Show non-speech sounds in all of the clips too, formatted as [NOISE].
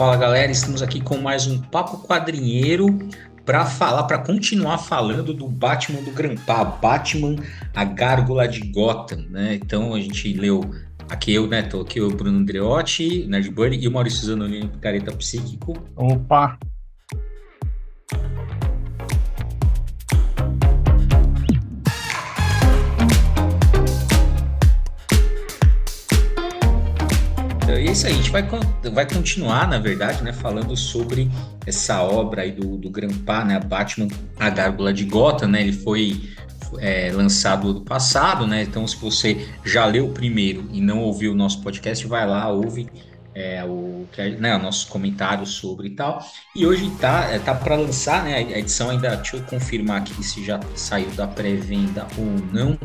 Fala galera, estamos aqui com mais um Papo Quadrinheiro para falar, para continuar falando do Batman do Grampa, Batman, a Gárgula de Gotham, né? Então a gente leu aqui eu, né? Tô aqui o Bruno Andreotti, Nerd Bunny e o Maurício Zanolini, Careta Psíquico. Opa! É isso aí, a gente vai, vai continuar, na verdade, né, falando sobre essa obra aí do, do Grampa, né, Batman, a Gárgula de Gotham, né, ele foi é, lançado ano passado, né, então se você já leu o primeiro e não ouviu o nosso podcast, vai lá, ouve é, o, né, nossos comentários sobre e tal, e hoje tá, é, tá para lançar, né, a edição ainda, deixa eu confirmar aqui se já saiu da pré-venda ou não,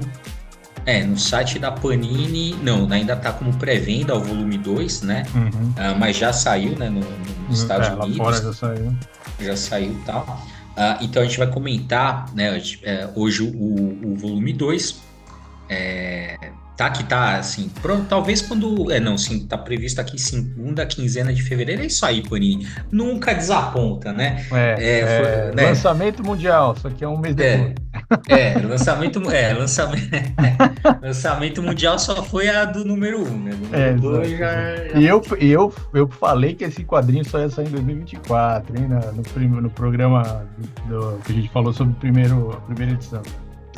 é, no site da Panini, não, ainda tá como pré-venda o volume 2, né? Uhum. Uh, mas já saiu, né, no, nos uhum. Estados é, Unidos. Fora já saiu. Já saiu e tal. Uh, então a gente vai comentar, né, é, hoje o, o volume 2. É, tá que tá assim, pro, talvez quando, é não, sim, tá previsto aqui segunda quinzena de fevereiro, é isso aí, Panini, nunca desaponta, né? É, é, é foi, né? lançamento mundial, só que é um mês é. depois. É, lançamento, é, lançamento, [LAUGHS] lançamento mundial só foi a do número 1, um, né? É, dois já, já... E eu, eu, eu falei que esse quadrinho só ia sair em 2024, hein? No, no, no programa do, que a gente falou sobre o primeiro, a primeira edição.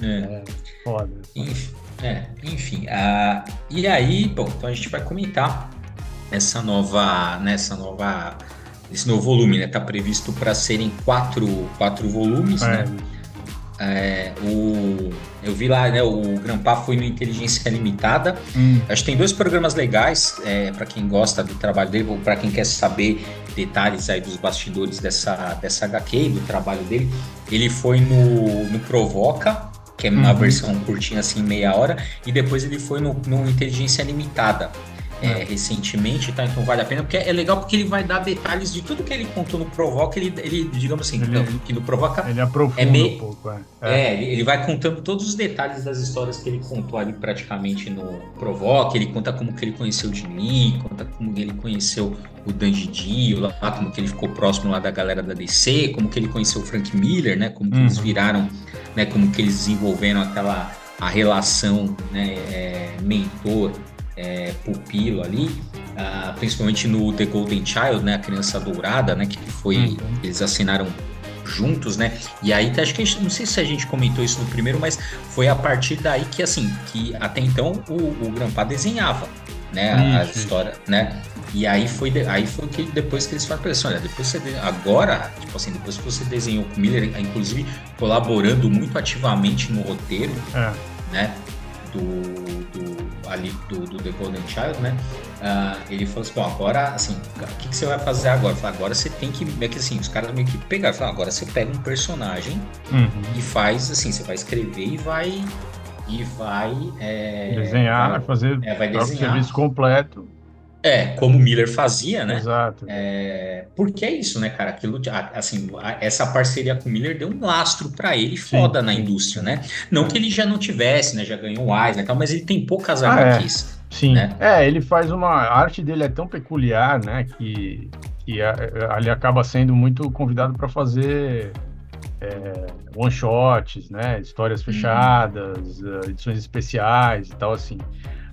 É. é foda. Enfim, é, enfim uh, e aí, bom, então a gente vai comentar essa nova, nessa né, nova, esse novo volume, né? Tá previsto para serem quatro, quatro volumes, é. né? É, o, eu vi lá, né? O Grampa foi no Inteligência Limitada. Hum. Acho que tem dois programas legais é, para quem gosta do trabalho dele, ou para quem quer saber detalhes aí dos bastidores dessa, dessa HQ, do trabalho dele. Ele foi no, no Provoca, que é uma uhum. versão curtinha assim, meia hora, e depois ele foi no, no Inteligência Limitada é, recentemente, tá? Então vale a pena, porque é legal porque ele vai dar detalhes de tudo que ele contou no Provoca, ele, ele digamos assim, ele, que no Provoca. Ele aprofunda é meio, um pouco, é. É, ele, ele, vai contando todos os detalhes das histórias que ele contou ali praticamente no Provoca, ele conta como que ele conheceu o Jim conta como ele conheceu o Dan Dio, lá, como que ele ficou próximo lá da galera da DC, como que ele conheceu o Frank Miller, né? Como que uhum. eles viraram, né? Como que eles desenvolveram aquela a relação, né? É, mentor é, pupilo ali, uh, principalmente no The Golden Child, né, a criança dourada, né, que foi uhum. eles assinaram juntos, né? E aí acho que gente, não sei se a gente comentou isso no primeiro, mas foi a partir daí que assim, que até então o, o Grampa desenhava, né, a, a história, né? E aí foi, aí foi que depois que eles falaram assim, olha, depois você agora, tipo assim, depois que você desenhou com o Miller, inclusive colaborando muito ativamente no roteiro, é. né? Do, do ali do, do The Golden Child, né? Uh, ele falou assim, bom, agora, assim, o que, que você vai fazer agora? Falei, agora você tem que, é que assim, os caras meio que pegaram, falaram, agora você pega um personagem uhum. e faz, assim, você vai escrever e vai, e vai... É, desenhar, vai, fazer é, vai desenhar. serviço completo. É, como o Miller fazia, né? Exato. É, porque é isso, né, cara? Aquilo, assim, essa parceria com o Miller deu um lastro para ele foda sim, na indústria, né? Não que ele já não tivesse, né? Já ganhou o Eisner e tal, mas ele tem poucas ah, HQs. É. Sim. Né? É, ele faz uma. A arte dele é tão peculiar, né? Que, que ele acaba sendo muito convidado para fazer é, one shots, né? Histórias uhum. fechadas, hum. edições especiais e tal, assim.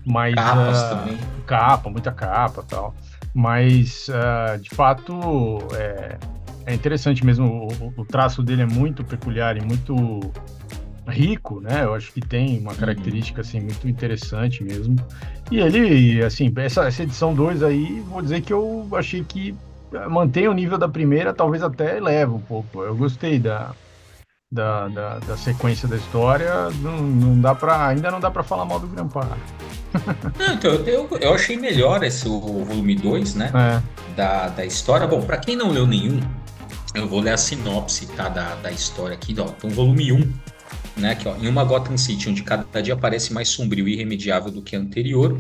Mas, Capas uh, também. Capa, muita capa tal. Mas, uh, de fato, é, é interessante mesmo. O, o, traço dele é muito peculiar e muito rico, né? Eu acho que tem uma característica assim muito interessante mesmo. E ele, assim, essa, essa edição 2 aí, vou dizer que eu achei que mantém o nível da primeira, talvez até eleva um pouco. Eu gostei da, da, da, da sequência da história. Não, não dá para ainda não dá para falar mal do Grampa. [LAUGHS] Não, então, eu, eu achei melhor esse o volume 2, né? É. Da, da história. Bom, para quem não leu nenhum, eu vou ler a sinopse tá, da, da história aqui. Ó. Então, volume 1, um, né? Aqui, ó, em uma Gotham City, onde cada dia parece mais sombrio e irremediável do que anterior,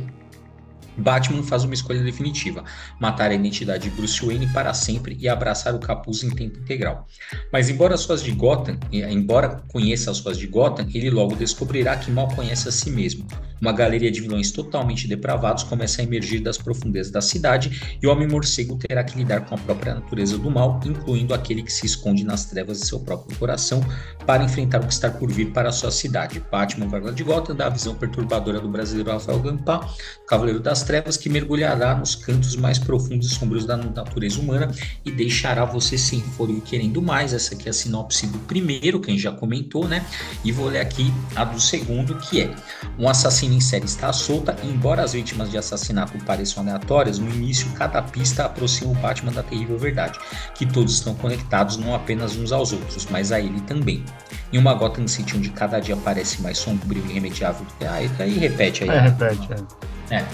Batman faz uma escolha definitiva: matar a identidade de Bruce Wayne para sempre e abraçar o capuz em tempo integral. Mas embora as ruas de Gotham, embora conheça as ruas de Gotham, ele logo descobrirá que mal conhece a si mesmo. uma galeria de vilões totalmente depravados começa a emergir das profundezas da cidade e o Homem-Morcego terá que lidar com a própria natureza do mal, incluindo aquele que se esconde nas trevas de seu próprio coração, para enfrentar o que está por vir para a sua cidade. Batman vai de Gotham dá a visão perturbadora do brasileiro Rafael Gampar, Cavaleiro das Trevas, que mergulhará nos cantos mais profundos e sombrios da natureza humana e deixará você sem fôlego querendo mais. Essa aqui é a sinopse do primeiro, que a gente já comentou, né? E vou ler aqui a do segundo, que é: Um assassino em série está solta, embora as vítimas de assassinato pareçam aleatórias, no início cada pista aproxima o Batman da terrível verdade, que todos estão conectados não apenas uns aos outros, mas a ele também. Em uma Gotham City onde cada dia parece mais sombrio e irremediável, aí, aí repete aí. É, repete, é. É.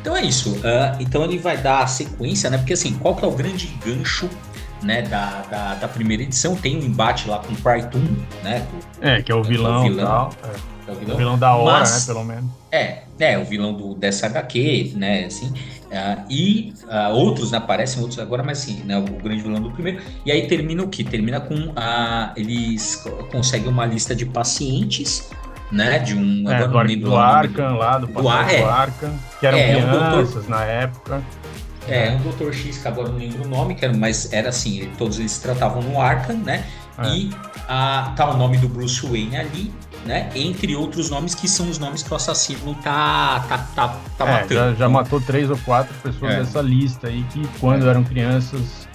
Então é isso. Uh, então ele vai dar a sequência, né? Porque assim, qual que é o grande gancho né, da, da, da, primeira edição. Tem um embate lá com o Krytoon, né? Do, é, que é o vilão, é o vilão, tal, é. É o vilão. o vilão. da hora, Mas, né, pelo menos. É, é, o vilão do, dessa HQ, né, assim. Uh, e uh, outros, né, aparecem outros agora, mas sim, né, o grande vilão do primeiro. E aí termina o que? Termina com a. Eles conseguem uma lista de pacientes né? De um. É, agora do, do Arkham lá, do, do, Ar, é, do Arkham, que eram é, crianças um doutor, na época. É, um Dr. X, que agora não lembro o nome, era, mas era assim, todos eles tratavam no Arkham, né? É. E a, tá o nome do Bruce Wayne ali, né? Entre outros nomes que são os nomes que o assassino tá, tá, tá, tá é, matando. Já, já, matou três ou quatro pessoas é. dessa lista aí que quando é. eram crianças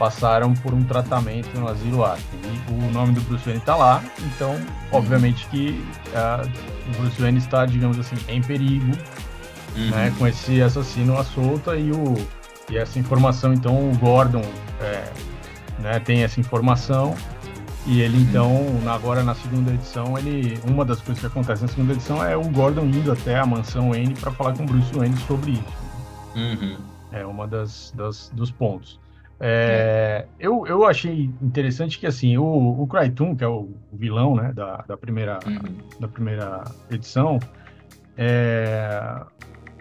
passaram por um tratamento no asilo Arkham. E o nome do Bruce Wayne tá lá, então uhum. obviamente que uh, o Bruce Wayne está, digamos assim, em perigo, uhum. né? Com esse assassino à solta e o e essa informação, então, o Gordon é, né, tem essa informação e ele, então, agora na segunda edição, ele uma das coisas que acontece na segunda edição é o Gordon indo até a mansão Wayne para falar com o Bruce Wayne sobre isso. Uhum. É uma das, das dos pontos. É. Eu, eu achei interessante que assim o, o que é o, vilão né, da, da, primeira, uhum. da primeira edição, é,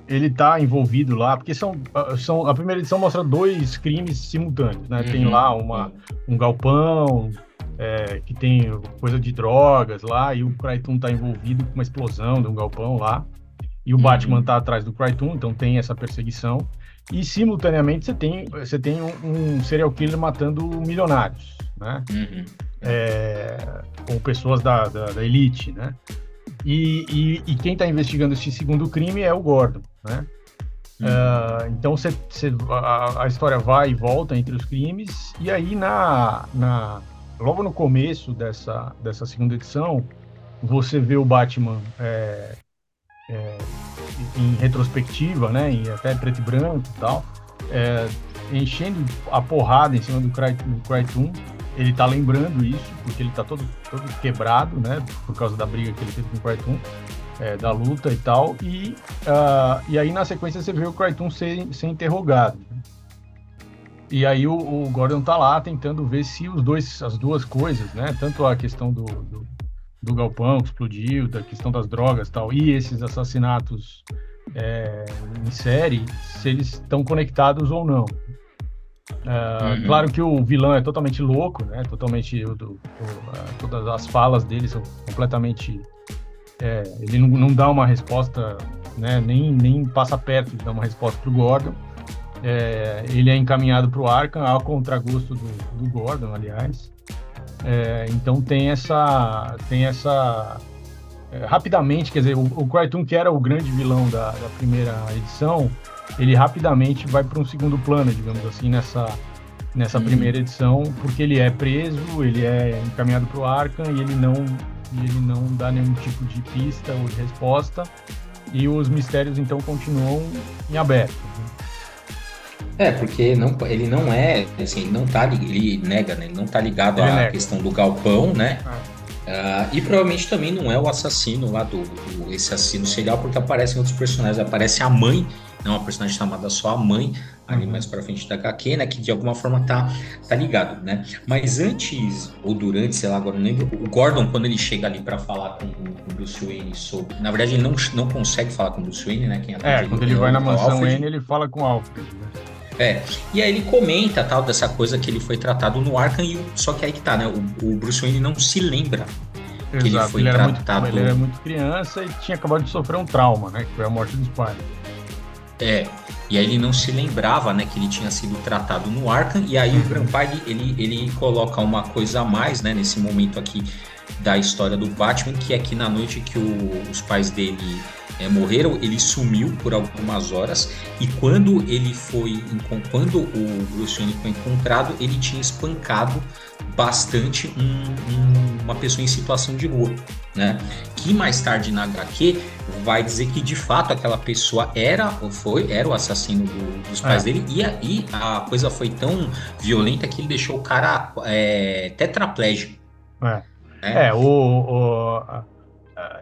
ele está envolvido lá, porque são, são a primeira edição mostra dois crimes simultâneos, né? Uhum. Tem lá uma, um galpão é, que tem coisa de drogas lá e o Kryton está envolvido com uma explosão de um galpão lá e o uhum. Batman está atrás do Kryton, então tem essa perseguição e simultaneamente você tem você tem um, um serial killer matando milionários, né? Uhum. É, com pessoas da, da, da elite, né? E, e, e quem está investigando esse segundo crime é o Gordon, né? Uh, então cê, cê, a, a, história vai e volta entre os crimes e aí na, na logo no começo dessa, dessa segunda edição você vê o Batman é, é, em retrospectiva, né, em até preto e branco e tal, é, enchendo a porrada em cima do Krytoon ele tá lembrando isso, porque ele tá todo, todo quebrado, né? Por causa da briga que ele teve com o Krytoon, é, da luta e tal. E, uh, e aí, na sequência, você vê o Krytoon ser, ser interrogado. E aí o, o, Gordon tá lá tentando ver se os dois, as duas coisas, né? Tanto a questão do, do, do galpão que explodiu, da questão das drogas e tal, e esses assassinatos é, em série, se eles estão conectados ou não. Uh, uhum. Claro que o vilão é totalmente louco, né? Totalmente. O, o, todas as falas dele são completamente. É, ele não, não, dá uma resposta, né? Nem, nem passa perto de dar uma resposta pro Gordon. É, ele é encaminhado para o Arkham ao contragosto do, do Gordon, aliás. É, então tem essa. Tem essa. É, rapidamente, quer dizer, o, o Crichton, que era o grande vilão da, da primeira edição, ele rapidamente vai para um segundo plano, digamos assim, nessa, nessa primeira edição, porque ele é preso, ele é encaminhado para o Arkham e ele não ele não dá nenhum tipo de pista ou de resposta e os mistérios então continuam em aberto. Né? É, porque não, ele não é, assim, não tá, ele nega, né? Ele não tá ligado ele à nega. questão do galpão, né? Ah. Uh, e provavelmente também não é o assassino lá do, do, esse assassino serial, porque aparecem outros personagens, aparece a mãe é uma personagem chamada só a mãe, ali uhum. mais pra frente da HQ, né? Que de alguma forma tá, tá ligado, né? Mas antes, ou durante, sei lá, agora não lembro, o Gordon, quando ele chega ali para falar com, o Bruce Wayne sobre. Na verdade, ele não, não consegue falar com o Bruce Wayne, né? Quem é, quando ele vai na mansão Wayne, ele fala com o Alfred, né? É, e aí ele comenta tal dessa coisa que ele foi tratado no Arkham, e, só que aí que tá, né? O, o Bruce Wayne não se lembra Exato. ele foi ele tratado. Muito, ele era muito criança e tinha acabado de sofrer um trauma, né? Que foi a morte dos pais. É. E aí ele não se lembrava, né, que ele tinha sido tratado no Arkham. E aí o Grandpa ele, ele coloca uma coisa a mais, né, nesse momento aqui da história do Batman, que é que na noite que o, os pais dele é, morreram, ele sumiu por algumas horas e quando ele foi quando o Bruce Wayne foi encontrado, ele tinha espancado bastante um, um, uma pessoa em situação de rua, né? Que mais tarde na HQ vai dizer que de fato aquela pessoa era ou foi era o assassino do, dos pais é. dele e a, e a coisa foi tão violenta que ele deixou o cara é, tetraplégico. É, é. é o, o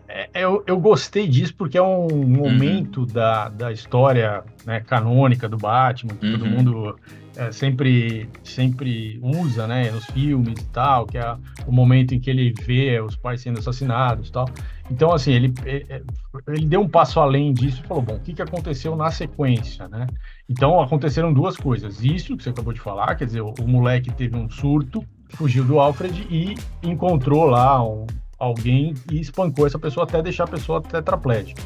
é, eu, eu gostei disso porque é um momento uhum. da, da história né, canônica do Batman, que uhum. todo mundo é, sempre, sempre usa né, nos filmes e tal, que é o momento em que ele vê os pais sendo assassinados e tal. Então, assim, ele, é, é, ele deu um passo além disso e falou, bom, o que, que aconteceu na sequência, né? Então, aconteceram duas coisas. Isso que você acabou de falar, quer dizer, o, o moleque teve um surto, fugiu do Alfred e encontrou lá um, alguém e espancou essa pessoa até deixar a pessoa tetraplégica.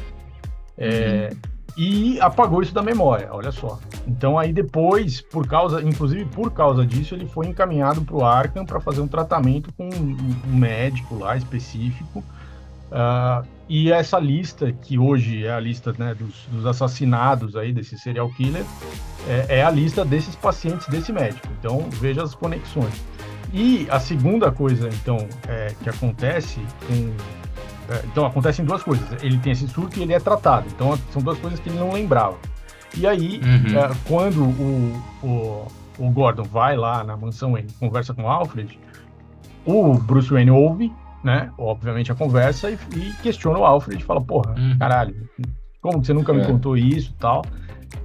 É, uhum. E apagou isso da memória, olha só. Então aí depois, por causa, inclusive por causa disso, ele foi encaminhado para o Arkham para fazer um tratamento com um, médico lá específico. Uh, e essa lista, que hoje é a lista né, dos, dos, assassinados aí desse serial killer, é, é a lista desses pacientes desse médico. Então veja as conexões. E a segunda coisa, então, é, que acontece com. É, então, acontecem duas coisas. Ele tem esse surto e ele é tratado. Então, são duas coisas que ele não lembrava. E aí, uhum. é, quando o, o, o, Gordon vai lá na mansão e conversa com o Alfred, o Bruce Wayne ouve, né? Obviamente, a conversa e, e questiona o Alfred. Fala, porra, uhum. caralho, como que você nunca me é. contou isso tal?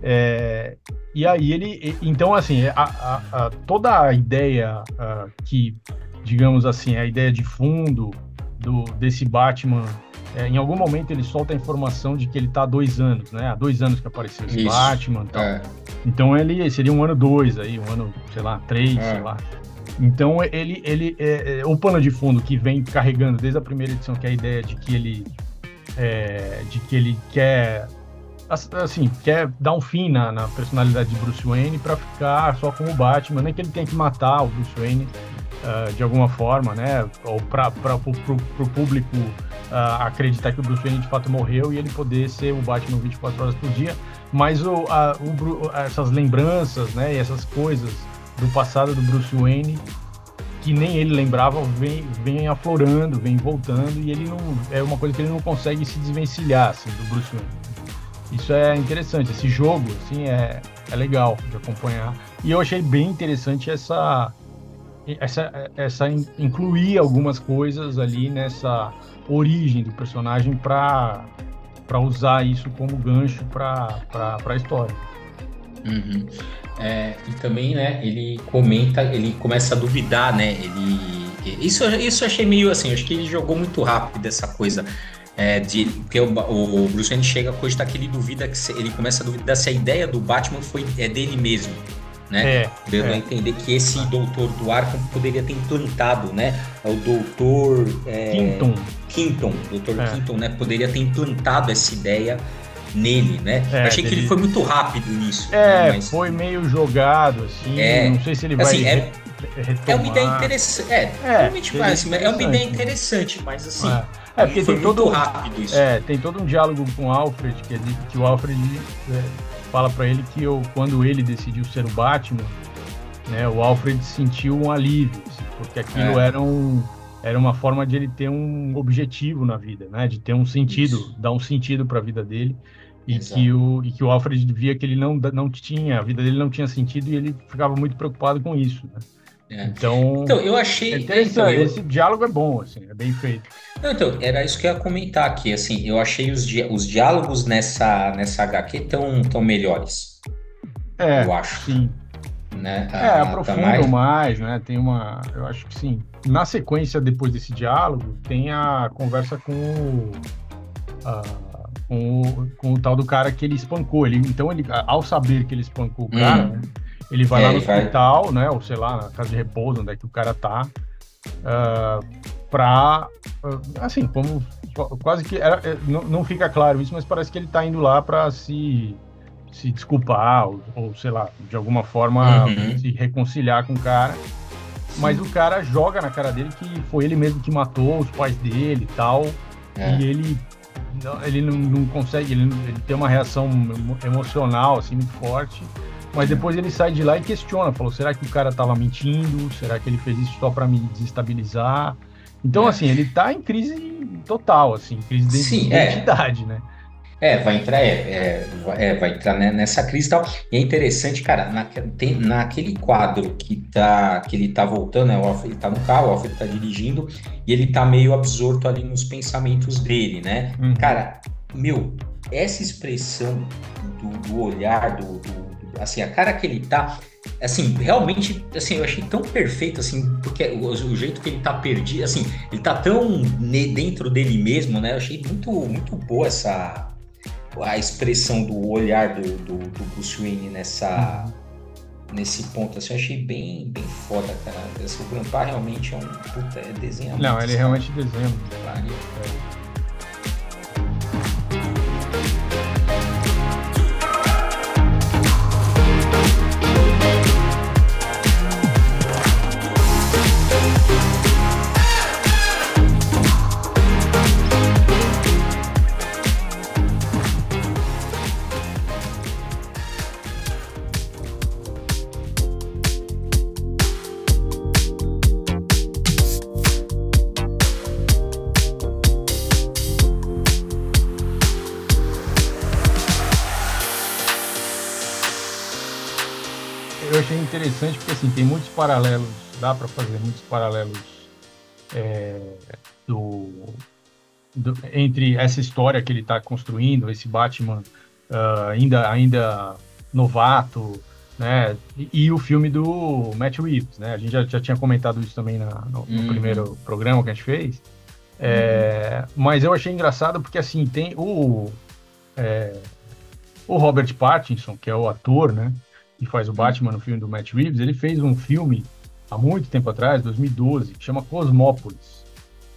É, e aí ele, então assim, a, a, a, toda a ideia que, digamos assim, a ideia de fundo do, desse Batman, é, em algum momento ele solta a informação de que ele está há dois anos, né? Há dois anos que apareceu esse Isso. Batman e tal. É. Então ele seria um ano dois aí, um ano, sei lá, três, é. sei lá. Então ele, ele é, é, o pano de fundo que vem carregando desde a primeira edição, que é a ideia de que ele é, de que ele quer assim, quer dar um fim na, na personalidade de Bruce Wayne para ficar só como Batman, nem que ele tenha que matar o Bruce Wayne uh, de alguma forma, né? Ou para o público uh, acreditar que o Bruce Wayne de fato morreu e ele poder ser o Batman 24 horas por dia. Mas o, a, o, essas lembranças, né? E essas coisas do passado do Bruce Wayne que nem ele lembrava, vem, vem aflorando, vem voltando, e ele não. É uma coisa que ele não consegue se desvencilhar assim, do Bruce Wayne. Isso é interessante. Esse jogo, assim, é, é legal de acompanhar. E eu achei bem interessante essa, essa, essa incluir algumas coisas ali nessa origem do personagem para para usar isso como gancho para a história. Uhum. É, e também, né, ele comenta, ele começa a duvidar, né, ele... Isso, isso eu achei meio assim, acho que ele jogou muito rápido essa coisa é, de, porque o, o, Bruce Wayne chega a cogitar que ele duvida que se, ele começa a duvidar se a ideia do Batman foi é dele mesmo, né? É, Dando é. a entender que esse doutor do Arkham poderia ter implantado, né? O doutor é, Quinton, Quinton, doutor é. Quinton, né? Poderia ter implantado essa ideia nele, né? É, achei que ele foi muito rápido nisso. É, né? Mas... foi meio jogado, assim. É, não sei se ele vai. Assim, é, é uma ideia interessante. É, é, realmente parece, é uma ideia interessante, mas assim. É, porque tem todo, rápido isso. É, tem todo um diálogo com o Alfred, que, ele, que o Alfred é, fala para ele que eu, quando ele decidiu ser o Batman, né, o Alfred sentiu um alívio, assim, porque aquilo é. era, um, era uma forma de ele ter um objetivo na vida, né, de ter um sentido, isso. dar um sentido para a vida dele. E que, o, e que o Alfred via que ele não, não tinha, a vida dele não tinha sentido e ele ficava muito preocupado com isso. Né? É. Então, então, eu achei. É então, eu... Esse diálogo é bom, assim, é bem feito. Não, então, era isso que eu ia comentar aqui. Assim, eu achei os, di... os diálogos nessa, nessa HQ tão, tão melhores. É, eu acho. Sim. Né? A, é, aprofundam mais... mais, né? Tem uma. Eu acho que sim. Na sequência, depois desse diálogo, tem a conversa com o. com o, com o tal do cara que ele espancou. Ele, então, ele, ao saber que ele espancou o cara, hum. né, ele vai é, lá no hospital, vai... né? Ou sei lá, na casa de repouso, onde é que o cara tá. Uh, para assim, como quase que era, é, não, não fica claro isso, mas parece que ele está indo lá para se se desculpar ou, ou, sei lá, de alguma forma uhum. se reconciliar com o cara. Mas o cara joga na cara dele que foi ele mesmo que matou os pais dele e tal. É. E ele não, ele não, não consegue, ele, ele, tem uma reação emocional assim muito forte. Mas depois ele sai de lá e questiona, falou: será que o cara estava mentindo? Será que ele fez isso só para me desestabilizar? Então, é. assim, ele está em crise total, assim, crise de Sim, é. identidade, é. né? É, vai entrar, é, é, é, vai entrar nessa crise e tal. E é interessante, cara, na, tem, naquele quadro que tá, que ele tá voltando, né, o Alfred, ele tá no carro, o Alfred tá dirigindo, e ele tá meio absorto ali nos pensamentos dele, né? Uhum. Cara, meu, essa expressão do, do olhar, do, do, assim, a cara que ele tá, assim, realmente, assim, eu achei tão perfeito, assim, porque o, o, jeito que ele tá perdido, assim, ele tá tão dentro dele mesmo, né? Eu achei muito, muito boa essa a expressão do olhar do, do, do Bruce Wayne nessa, nesse ponto, assim, eu achei bem, bem foda, cara. Esse, o Grandpa realmente é um puta, é desenho. Não, ele realmente desenha. É. interessante porque assim tem muitos paralelos, dá para fazer muitos paralelos é, do, do, entre essa história que ele está construindo, esse Batman uh, ainda ainda novato, né, e, e, o filme do Matt Reeves, né? A gente já, já tinha comentado isso também na, no, no uhum. primeiro programa que a gente fez. É, uhum. Mas eu achei engraçado porque assim tem o é, o Robert Pattinson, que é o ator, né? Que faz o Batman no filme do Matt Reeves, ele fez um filme há muito tempo atrás, 2012, que chama Cosmópolis.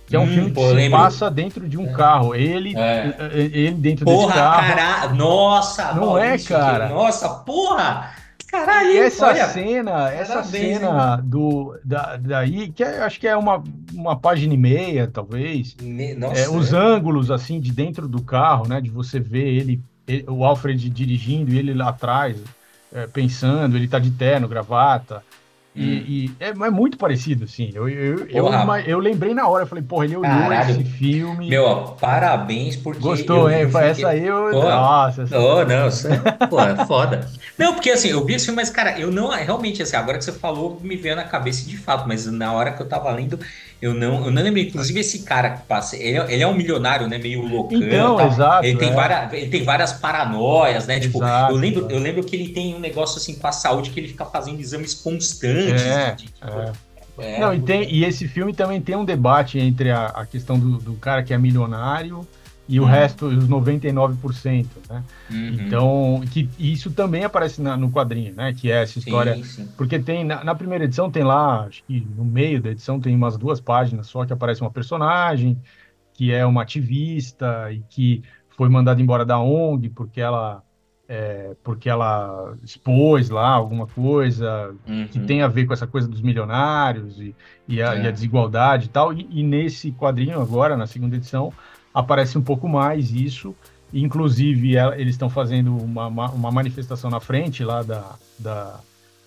Que é um hum, filme que se passa dentro de um é. carro. Ele, é. ele dentro porra, desse carro. Cara... Nossa, não é, cara? Que... Nossa, porra! Caralho, essa olha, cena, essa cena do da, daí que é, acho que é uma, uma página e meia, talvez. Nossa, é, os ângulos assim de dentro do carro, né, de você ver ele, ele o Alfred dirigindo e ele lá atrás é, pensando, ele tá de terno, gravata. E, hum. e é, é, muito parecido, assim. Eu, eu, eu, eu, lembrei na hora, eu falei, porra, ele olhou Caralho. esse filme. Meu, ó, parabéns, porque. Gostou, é? Essa aí eu. Pô, Nossa, essa... Oh, não, [LAUGHS] é, pô, é foda. Não, porque assim, eu vi esse filme, mas, cara, eu não. Realmente, assim, agora que você falou, me veio na cabeça de fato, mas na hora que eu tava lendo, eu não, eu não lembro. Inclusive, esse cara que passa, ele, é, ele é um milionário, né? Meio loucão. Então, tal. exato. Ele tem, é. várias, ele tem várias paranoias, né? Tipo, exato, eu, lembro, eu lembro que ele tem um negócio assim com a saúde que ele fica fazendo exames constantes. É, de, tipo, é. É, não, e, tem, e esse filme também tem um debate entre a, a questão do, do cara que é milionário e o uhum. resto, os 99%, né? Uhum. Então, que isso também aparece na, no quadrinho, né? Que é essa história. Sim, sim. Porque tem, na, na, primeira edição tem lá, acho que no meio da edição tem umas duas páginas só que aparece uma personagem que é uma ativista e que foi mandada embora da ONG porque ela é, porque ela expôs lá alguma coisa uhum. que tem a ver com essa coisa dos milionários e, e, a, é. e a, desigualdade e tal. E, e, nesse quadrinho agora, na segunda edição, aparece um pouco mais isso. Inclusive, eles estão fazendo uma, uma manifestação na frente lá da, da,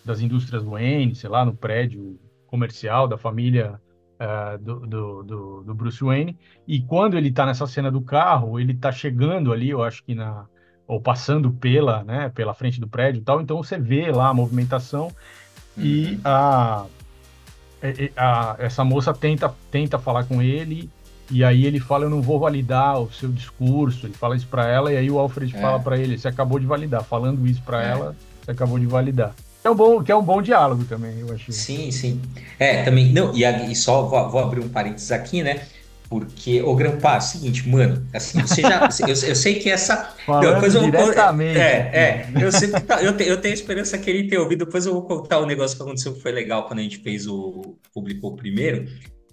das indústrias Wayne, sei lá, no prédio comercial da família uh, do, do, do, do, Bruce Wayne. E quando ele está nessa cena do carro, ele está chegando ali, eu acho que na ou passando pela, né, pela frente do prédio e tal. Então você vê lá a movimentação uhum. e a, a, essa moça tenta tenta falar com ele e aí ele fala, eu não vou validar o seu discurso. Ele fala isso para ela e aí o Alfred é. fala para ele, você acabou de validar. Falando isso para é. ela, você acabou de validar. É um bom, que é um bom diálogo também, eu acho. Sim, sim. É, também. Não, e, e só vou, vou, abrir um parênteses aqui, né? Porque, ô Grampa, é o seguinte, mano, assim, você já. [LAUGHS] eu, eu sei que essa. Falando depois eu, diretamente. É, é. Eu, sempre, tá, eu, te, eu tenho esperança que ele tenha ouvido. Depois eu vou contar um negócio que aconteceu que foi legal quando a gente fez o. publicou o primeiro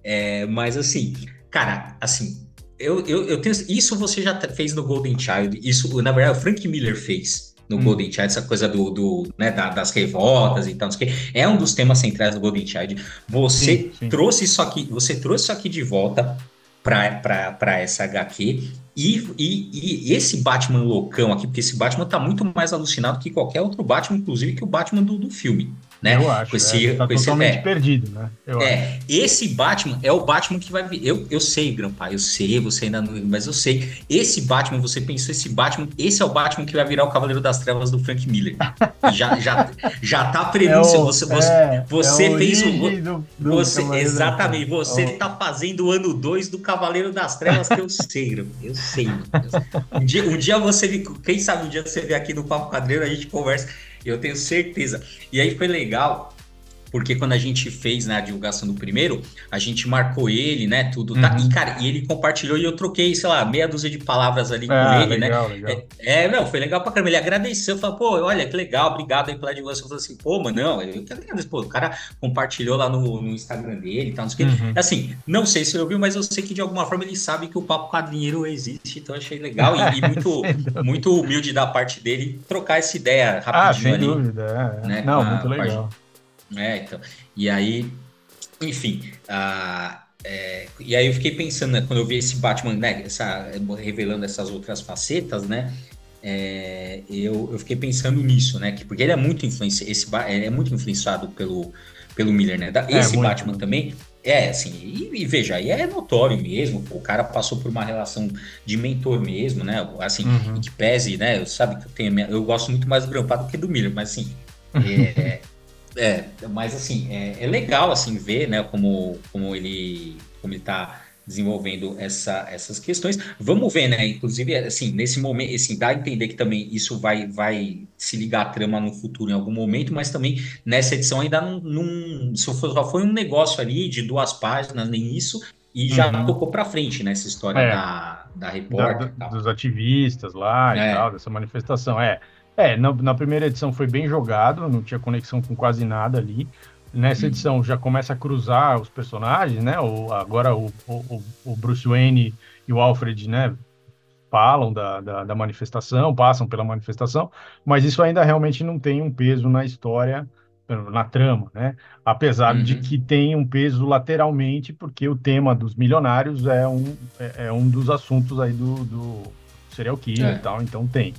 É, mas assim, cara, assim, eu, eu, eu tenho. Isso você já fez no Golden Child. Isso, na verdade, o Frank Miller fez no hum. Golden Child, essa coisa do, do né, da, das revoltas e tal, não sei o que. É um dos temas centrais do Golden Child. Você sim, sim. trouxe isso aqui, você trouxe isso aqui de volta para essa HQ. E, e, e, esse Batman loucão aqui, porque esse Batman tá muito mais alucinado que qualquer outro Batman, inclusive que o Batman do, do filme né? Eu acho. Com esse, é, tá com totalmente esse, perdido, né? Eu é, acho. esse Batman é o Batman que vai vir. Eu, eu sei, Grampa, eu sei, você ainda não. Mas eu sei. Esse Batman, você pensou, esse Batman, esse é o Batman que vai virar o Cavaleiro das Trevas do Frank Miller. [LAUGHS] já, já, já tá prenúncio. É o, você você, é, você é fez o. Do, do você, exatamente, você oh. tá fazendo o ano 2 do Cavaleiro das Trevas, que eu sei, eu sei. Um dia, um dia você. Quem sabe um dia você vem aqui no Papo Quadreiro, a gente conversa eu tenho certeza. E aí foi legal porque quando a gente fez né, a divulgação do primeiro, a gente marcou ele, né, tudo, tá? uhum. e cara, e ele compartilhou e eu troquei, sei lá, meia dúzia de palavras ali ah, com ele, né? legal, né, legal. É, é, não, foi legal pra caramba, ele agradeceu, falou, pô, olha, que legal, obrigado aí pela divulgação, eu falei assim, pô, mano, não, eu que agradeço, pô, o cara compartilhou lá no, no Instagram dele e tal, não sei o uhum. assim, não sei se ele ouviu, mas eu sei que de alguma forma ele sabe que o Papo Quadrinheiro existe, então achei legal e, e muito, [LAUGHS] muito humilde da parte dele trocar essa ideia rapidinho ah, sem ali. Dúvida, é. Né, não, muito legal. É, então. E aí, enfim, uh, é, e aí eu fiquei pensando, né, quando eu vi esse Batman, né, essa, revelando essas outras facetas, né, é, eu, eu fiquei pensando nisso, né, que, porque ele é muito influenciado, esse ele é muito influenciado pelo, pelo Miller, né, da, é, esse. Batman também, é, assim, e, e, veja, aí é notório mesmo, o cara passou por uma relação de mentor mesmo, né, assim, uhum. que pese, né, sabe que eu tenho, eu gosto muito mais do Grampado do que do Miller, mas assim, [LAUGHS] é, é, mas assim, é, é, legal assim ver, né, como, como ele como ele tá desenvolvendo essa, essas questões. Vamos ver, né? Inclusive, assim, nesse momento, assim, dá a entender que também isso vai, vai se ligar à trama no futuro em algum momento, mas também nessa edição ainda não, não só foi um negócio ali de duas páginas, nem isso, e já uhum. tocou para frente nessa história é. da, da repórter. Da, dos ativistas lá é. e tal, dessa manifestação. É, é, na, na, primeira edição foi bem jogado, não tinha conexão com quase nada ali. Nessa uhum. edição já começa a cruzar os personagens, né? O, agora o, o, o Bruce Wayne e o Alfred, né? Falam da, da, da, manifestação, passam pela manifestação, mas isso ainda realmente não tem um peso na história, na trama, né? Apesar uhum. de que tem um peso lateralmente, porque o tema dos milionários é um, é, é um dos assuntos aí do, do serial killer é. e tal, então tem.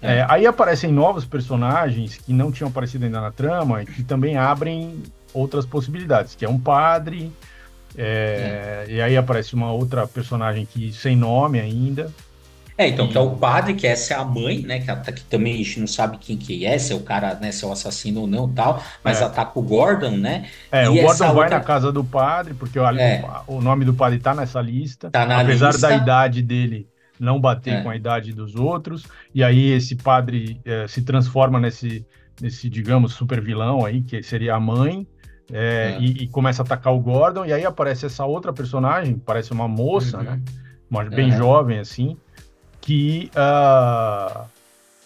É. É, aí aparecem novos personagens que não tinham aparecido ainda na trama e que também abrem outras possibilidades, que é um padre, é, é. e aí aparece uma outra personagem que sem nome ainda. É, então, que é o padre, que essa é a mãe, né? Que, que também a gente não sabe quem que é, se é o cara, né? Se é o assassino ou não tal, mas é. ataca o Gordon, né? É, e o Gordon vai outra... na casa do padre, porque o, é. o nome do padre tá nessa lista. Tá na apesar lista. da idade dele não bater é. com a idade dos outros, e aí esse padre é, se transforma nesse, nesse, digamos, super vilão aí, que seria a mãe, é, é. e, e, começa a atacar o Gordon, e aí aparece essa outra personagem, parece uma moça, uhum. né? Uma, bem jovem, assim, que uh,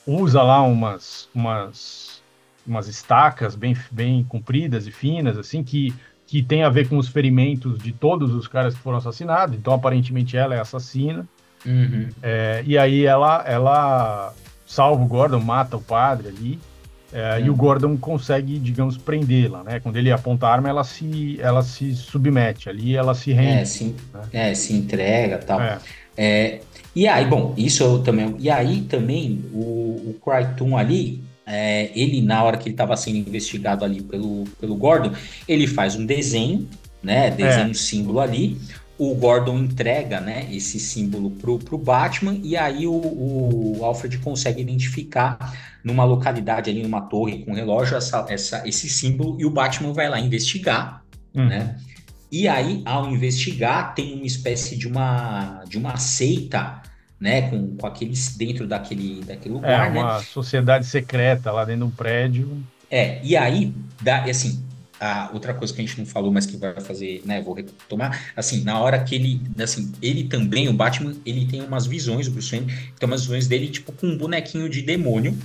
usa lá umas, umas, umas estacas bem, bem compridas e finas, assim, que, que tem a ver com os ferimentos de todos os caras que foram assassinados, então aparentemente ela é assassina, Uhum. É, e aí ela, ela salva o Gordon, mata o padre ali. É, uhum. E o Gordon consegue, digamos, prendê-la, né? Quando ele aponta a arma, ela se, ela se submete ali, ela se rende. É, se, né? é, se entrega tal. É. é. e aí, bom, isso eu também. E aí também o, o Crichton ali, é, ele, na hora que ele estava sendo investigado ali pelo, pelo Gordon, ele faz um desenho, né? Desenha é. um símbolo ali o Gordon entrega né, esse símbolo pro, pro Batman e aí o, o, Alfred consegue identificar numa localidade ali, numa torre com relógio, essa, essa, esse símbolo e o Batman vai lá investigar, uhum. né? E aí, ao investigar, tem uma espécie de uma, de uma seita, né, com, com aqueles dentro daquele, daquele lugar, é, uma né? sociedade secreta lá dentro de um prédio. É, e aí, dá, assim, a outra coisa que a gente não falou, mas que vai fazer, né, vou retomar, assim, na hora que ele, assim, ele também, o Batman, ele tem umas visões, o Bruce Wayne, tem umas visões dele, tipo, com um bonequinho de demônio,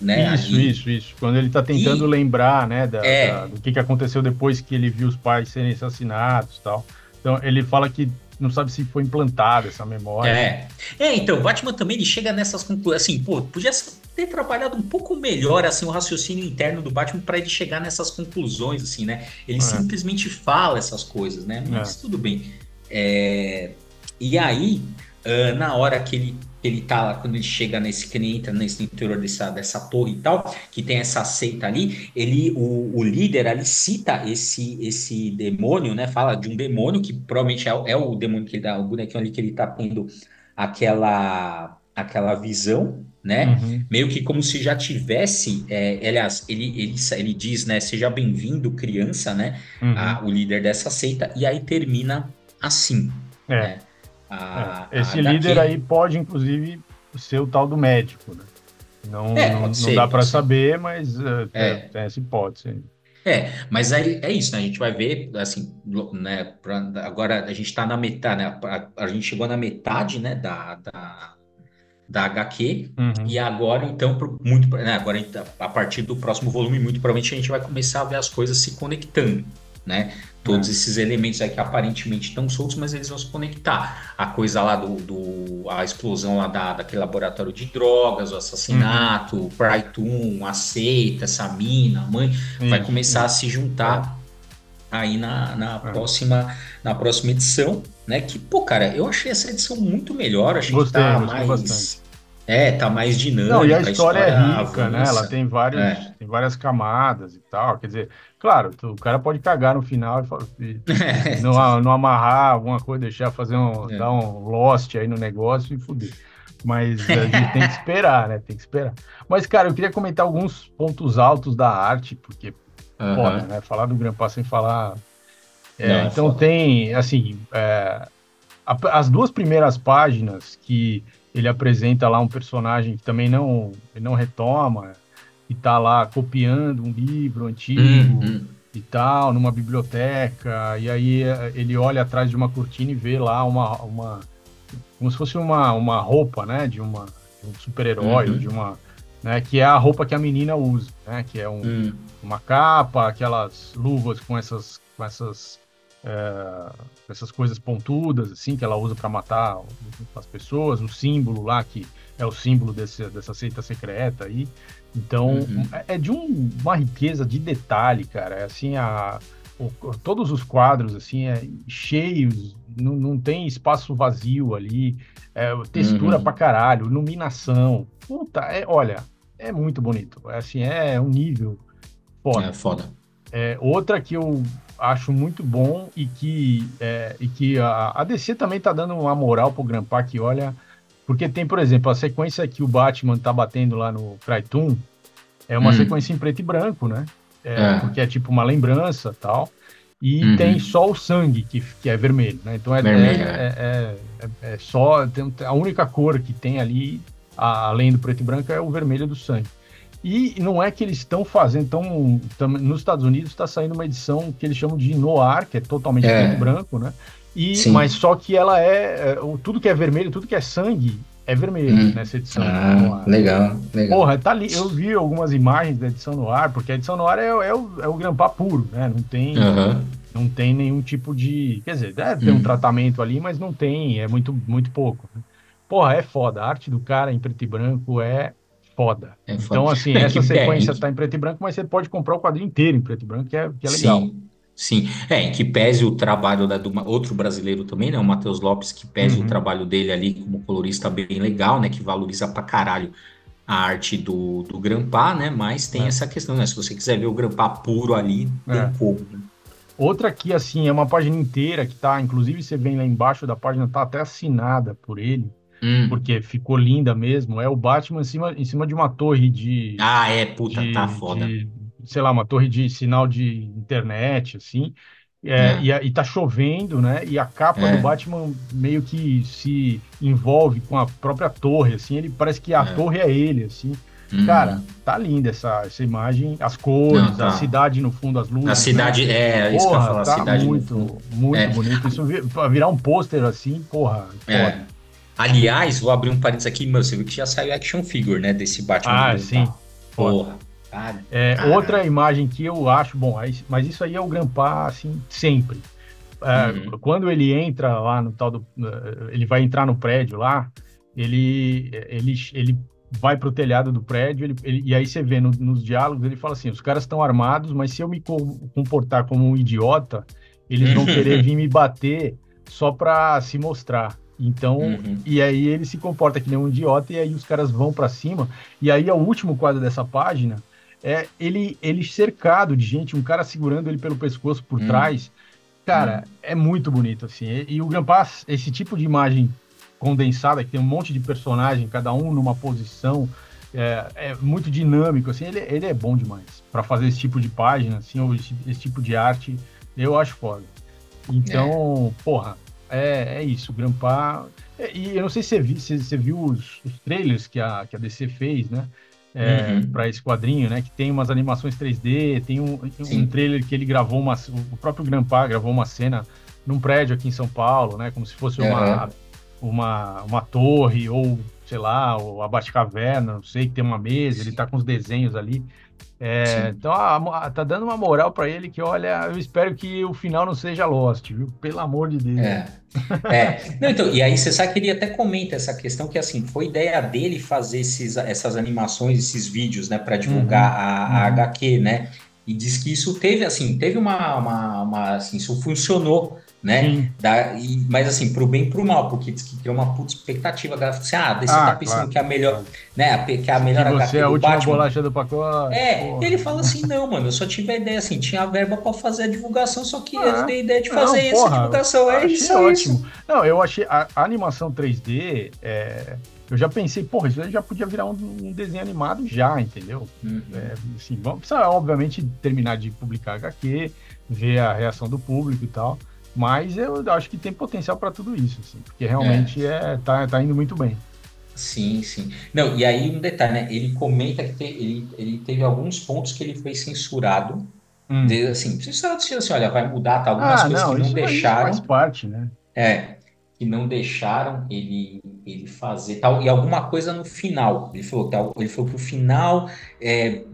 né? Isso, ali. isso, isso. Quando ele está tentando e... lembrar, né, da, é... da, do que, que aconteceu depois que ele viu os pais serem assassinados e tal. Então ele fala que não sabe se foi implantada essa memória. É. É, então, o Batman também ele chega nessas conclusões. Assim, pô, podia ter trabalhado um pouco melhor assim o raciocínio interno do Batman para ele chegar nessas conclusões, assim, né? Ele é. simplesmente fala essas coisas, né? Mas é. tudo bem. É... E aí, uh, na hora que ele ele tá lá, quando ele chega nesse, que ele entra nesse interior dessa, dessa torre e tal, que tem essa seita ali, ele, o, o líder ali cita esse, esse demônio, né? Fala de um demônio que provavelmente é, é o demônio que ele dá, o bonequinho ali que ele tá tendo aquela, aquela visão, né? Uhum. Meio que como se já tivesse, é, aliás, ele, ele, ele diz, né? Seja bem-vindo, criança, né? Uhum. A, o líder dessa seita, e aí termina assim. É. Né? A, é, Esse a líder aí pode, inclusive, ser o tal do médico, né? Não, é, não, ser, não, dá para saber, mas uh, é. tem essa hipótese. É, mas aí é isso, né? A gente vai ver, assim, né? Pra, agora a gente está na metade, né? A, a, gente chegou na metade, né? Da, da, da HQ uhum. e agora, então, muito, né? Agora tá, a partir do próximo volume, muito provavelmente a gente vai começar a ver as coisas se conectando, né? Todos é. esses elementos aí que aparentemente estão soltos, mas eles vão se conectar. A coisa lá do. do a explosão lá da, daquele laboratório de drogas, o assassinato, uhum. o Prytoon, a seita, essa mina, a mãe, uhum. vai começar a se juntar é. aí na, na, próxima, na próxima edição, né? Que, pô, cara, eu achei essa edição muito melhor, achei gostei, que tá mais. Bastante. É, tá mais dinâmica. Não, e a história, a história é rica, né? Ela tem, vários, é. tem várias camadas e tal. Quer dizer, claro, o cara pode cagar no final e, e [LAUGHS] não, não, amarrar alguma coisa, deixar fazer um, é. dar um lost aí no negócio e fuder. Mas a gente tem que esperar, né? Tem que esperar. Mas, cara, eu queria comentar alguns pontos altos da arte, porque, uhum. foda, né? Falar do Grampa sem falar. É, é então tem, assim, é, a, as duas primeiras páginas que ele apresenta lá um personagem que também não, não retoma, e tá lá copiando um livro antigo uhum. e tal, numa biblioteca, e aí eh, ele olha atrás de uma cortina e vê lá uma, uma como se fosse uma, uma roupa, né, de, uma, de um super-herói, uhum. de uma, né, que é a roupa que a menina usa, né, que é um, uhum. uma capa, aquelas luvas com essas, com essas é, essas coisas pontudas, assim, que ela usa para matar as pessoas, o símbolo lá, que é o símbolo desse, dessa seita secreta aí. Então, uhum. é, é de um, uma riqueza de detalhe, cara. É assim, a, o, todos os quadros, assim, é, cheios, não, não tem espaço vazio ali, é, textura uhum. pra caralho, iluminação. Puta, é, olha, é muito bonito. É, assim, é um nível foda. É foda. É, outra que eu acho muito bom e que, é, e que a, a DC também tá dando uma moral pro Grandpa que olha. Porque tem, por exemplo, a sequência que o Batman tá batendo lá no Krypton é uma hum. sequência em preto e branco, né? É, é. Porque é tipo uma lembrança tal. E uhum. tem só o sangue, que, que é vermelho, né? Então é, vermelho, é, é, é, é só. Tem, a única cor que tem ali, a, além do preto e branco, é o vermelho do sangue. E não é que eles estão fazendo, tão, tão, nos Estados Unidos está saindo uma edição que eles chamam de noir, que é totalmente é. preto e branco, né? E, mas só que ela é, é, tudo que é vermelho, tudo que é sangue é vermelho hum. nessa edição. Ah, legal, legal. Porra, tá ali, eu vi algumas imagens da edição no ar, porque a edição no ar é, é o, é o grampar puro, né? Não tem, uhum. não tem nenhum tipo de, quer dizer, deve ter hum. um tratamento ali, mas não tem, é muito, muito pouco. Né? Porra, é foda. A arte do cara em preto e branco é foda. É então, assim, [LAUGHS] é essa sequência está em preto e branco, mas você pode comprar o quadrinho inteiro em preto e branco, que é, que é legal. Sim. Sim, é, que pese o trabalho da, do outro brasileiro também, né, o Matheus Lopes, que pese uhum. o trabalho dele ali como colorista bem legal, né, que valoriza pra caralho a arte do, do Grampá, né, mas tem é. essa questão, né, se você quiser ver o Grampá puro ali, tem é. como, né? Outra aqui, assim, é uma página inteira que tá, inclusive você vem lá embaixo da página, tá até assinada por ele, Hum. Porque ficou linda mesmo. É o Batman em cima, em cima de uma torre de. Ah, é, puta, de, tá foda. De, sei lá, uma torre de sinal de internet, assim. É, é. E, e tá chovendo, né? E a capa é. do Batman meio que se envolve com a própria torre, assim. Ele parece que a é. torre é ele, assim. Hum. Cara, tá linda essa, essa imagem, as cores, Não, tá. a cidade no fundo, as luzes. A cidade, né? é, isso porra, que eu falo, tá a cidade muito, muito é. bonito. Isso virar um pôster assim, porra, é. Foda. Aliás, vou abrir um parênteses aqui, meu, você viu que já saiu action figure, né, desse Batman. Ah, sim. Porra. É, outra imagem que eu acho, bom, mas isso aí é o Grampa, assim, sempre. É, uhum. Quando ele entra lá no tal do. Eh, ele vai entrar no prédio lá, ele, ele, ele vai para o telhado do prédio, ele, ele, e aí você vê no, nos diálogos, ele fala assim: os caras estão armados, mas se eu me comportar como um idiota, eles vão [LAUGHS] querer vir me bater só para se mostrar. Então, uhum. e aí ele se comporta que nem um idiota, e aí os caras vão para cima. E aí é o último quadro dessa página, é ele, ele cercado de gente, um cara segurando ele pelo pescoço por uhum. trás. Cara, uhum. é muito bonito, assim. E, e o Grampas, esse tipo de imagem condensada, que tem um monte de personagem, cada um numa posição, é, é muito dinâmico, assim, ele, ele é bom demais para fazer esse tipo de página, assim, ou esse, esse, tipo de arte, eu acho foda. Então, é. porra, é, é isso, o Grampa... E eu não sei se você, viu, se você viu os, os, trailers que a, que a DC fez, né? É, uhum. para esse quadrinho, né? Que tem umas animações 3D, tem um, um trailer que ele gravou uma, o próprio Grampa gravou uma cena num prédio aqui em São Paulo, né? Como se fosse uma uhum uma, uma torre, ou sei lá, o Abate Caverna, não sei, que tem uma mesa, ele tá com os desenhos ali. É, então, a, tá dando uma moral para ele que, olha, eu espero que o final não seja Lost, viu? Pelo amor de Deus. É. é. Não, então, e aí você sabe que ele até comenta essa questão que, assim, foi ideia dele fazer esses, essas animações, esses vídeos, né, para divulgar uhum. a, a uhum. HQ, né? E diz que isso teve, assim, teve uma, uma, uma assim, isso funcionou né? Da, e, mas assim, pro bem e pro mal, porque diz que criou uma puta expectativa. A galera assim, ah, você ah, tá pensando claro, que é a melhor, claro. né? Que é a melhor que você é a última Batman. bolacha do pacote. É, porra. ele fala assim: não, mano, eu só tive a ideia assim, tinha a verba pra fazer a divulgação, só que ah, eu dei a ideia de fazer não, essa divulgação. É isso, é ótimo. Isso. Não, eu achei a, a animação 3D. É, eu já pensei, porra, isso aí já podia virar um, um desenho animado já, entendeu? Uhum. É, assim, vamos precisar, obviamente, terminar de publicar HQ, ver a reação do público e tal. Mas eu acho que tem potencial para tudo isso, assim, porque realmente é. é tá, tá indo muito bem. Sim, sim. Não, e aí um detalhe, né? Ele comenta que te, ele, ele teve alguns pontos que ele foi censurado. Hum. De, assim, censurado assim, olha, vai mudar, tá? Algumas ah, coisas não, que não deixaram. faz parte, né? É, que não deixaram ele, ele fazer tal, e alguma coisa no final. Ele falou, tal, ele falou que o final é,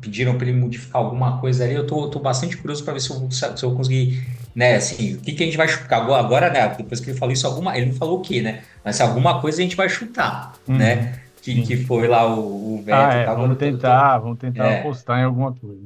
pediram para ele modificar alguma coisa ali. Eu tô, tô bastante curioso para ver se eu, se eu conseguir né? Assim, o que, que a gente vai chutar agora, né? Depois que ele falou isso, alguma, ele não falou o que, né? Mas alguma coisa a gente vai chutar, uhum. né? Que, que foi lá o, o Veto. Ah, é, vamos tentar, tô, vamos tentar é, apostar em alguma coisa.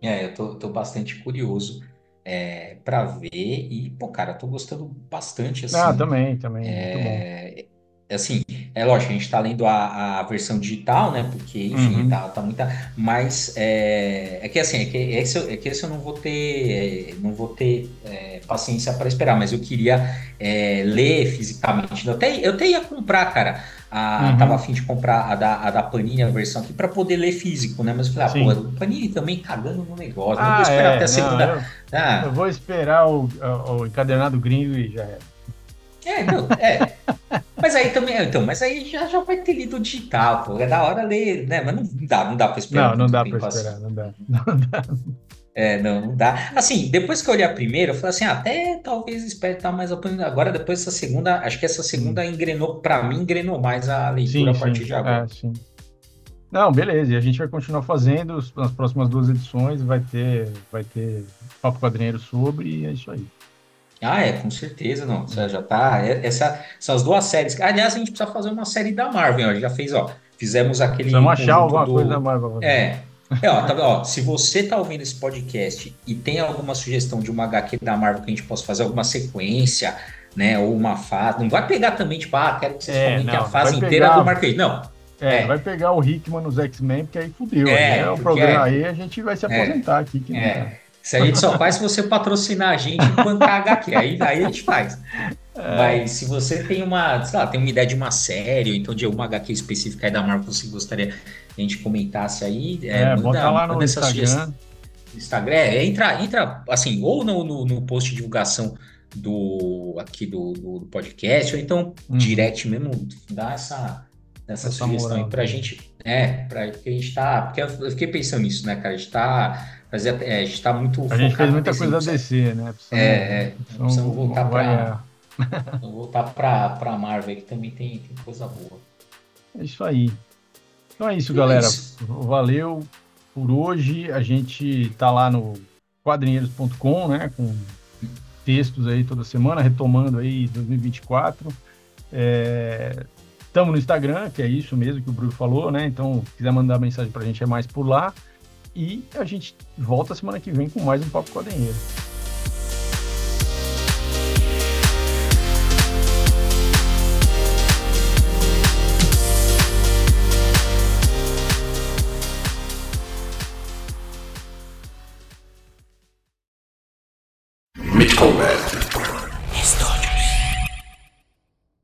É, eu tô, tô bastante curioso é, para ver e, pô, cara, tô gostando bastante, assim. Ah, também, também, é, bom assim, é lógico, a gente está lendo a, a, versão digital, né? Porque, enfim, uhum. tá, tá muita. Mas é, é que assim, é que esse, é que esse eu não vou ter, é, não vou ter é, paciência para esperar, mas eu queria é, ler fisicamente. Eu até, eu até ia comprar, cara. A, uhum. Tava afim de comprar a da, a da Panini, a versão aqui, para poder ler físico, né? Mas eu falei, ah, pô, o Panini também cagando no negócio. Ah, não vou esperar é, até a segunda. eu, ah. eu, vou esperar o, o, o encadernado gringo e já é. É, não, é. Mas aí também, então, mas aí já, já vai ter lido digital, pô. É da hora ler, né? Mas não dá, não dá pra esperar. Não, não dá pra esperar, não dá. Não dá. É, não, não dá. Assim, depois que eu olhei a primeira, eu falei assim, ah, até talvez espere estar mais Agora, depois dessa segunda, acho que essa segunda engrenou, pra mim, engrenou mais a leitura sim, a partir sim. de agora. É, sim. Não, beleza, e a gente vai continuar fazendo nas próximas duas edições, vai ter, vai ter papo quadrinheiro sobre, e é isso aí. Ah, é, com certeza, não. Você já tá. É, essa, essas duas séries. Aliás, a gente precisa fazer uma série da Marvel. Ó, já fez, ó. Fizemos aquele. Vamos achar alguma do... coisa da Marvel. É. É, ó, tá, ó, se você tá ouvindo esse podcast e tem alguma sugestão de uma HQ da Marvel que a gente possa fazer alguma sequência, né, ou uma fase, não vai pegar também, tipo, ah, quero que vocês é, comentem a fase inteira pegar... do Marquês. Não, é, é, vai pegar o Hickman nos X-Men, porque aí fudeu. É, né? o programa é, aí a gente vai se é. aposentar aqui. Que é. Isso a gente só faz se você patrocinar a gente e bancar HQ. Aí, aí a gente faz. É. Mas se você tem uma, sei lá, tem uma ideia de uma série, ou então de alguma HQ específica aí da Marvel que você gostaria que a gente comentasse aí, é, é manda, lá no Instagram. Instagram, é, entra, entra assim, ou no, no, no post de divulgação do aqui do, do, do podcast, ou então hum. direct mesmo, dá essa, essa, essa sugestão moral. aí pra gente. É, pra, porque a gente tá. Porque eu fiquei pensando nisso, né, cara? A gente tá mas é, é, a gente está muito. A gente fez muita coisa a descer, né? Precisamos, é, é. Precisamos voltar para. [LAUGHS] voltar para Marvel, que também tem, tem coisa boa. É isso aí. Então é isso, galera. É isso. Valeu por hoje. A gente tá lá no quadrinheiros.com, né? Com textos aí toda semana, retomando aí 2024. Estamos é, no Instagram, que é isso mesmo que o Bruno falou, né? Então, se quiser mandar mensagem pra gente, é mais por lá. E a gente volta semana que vem com mais um Papo Quadrinheiro.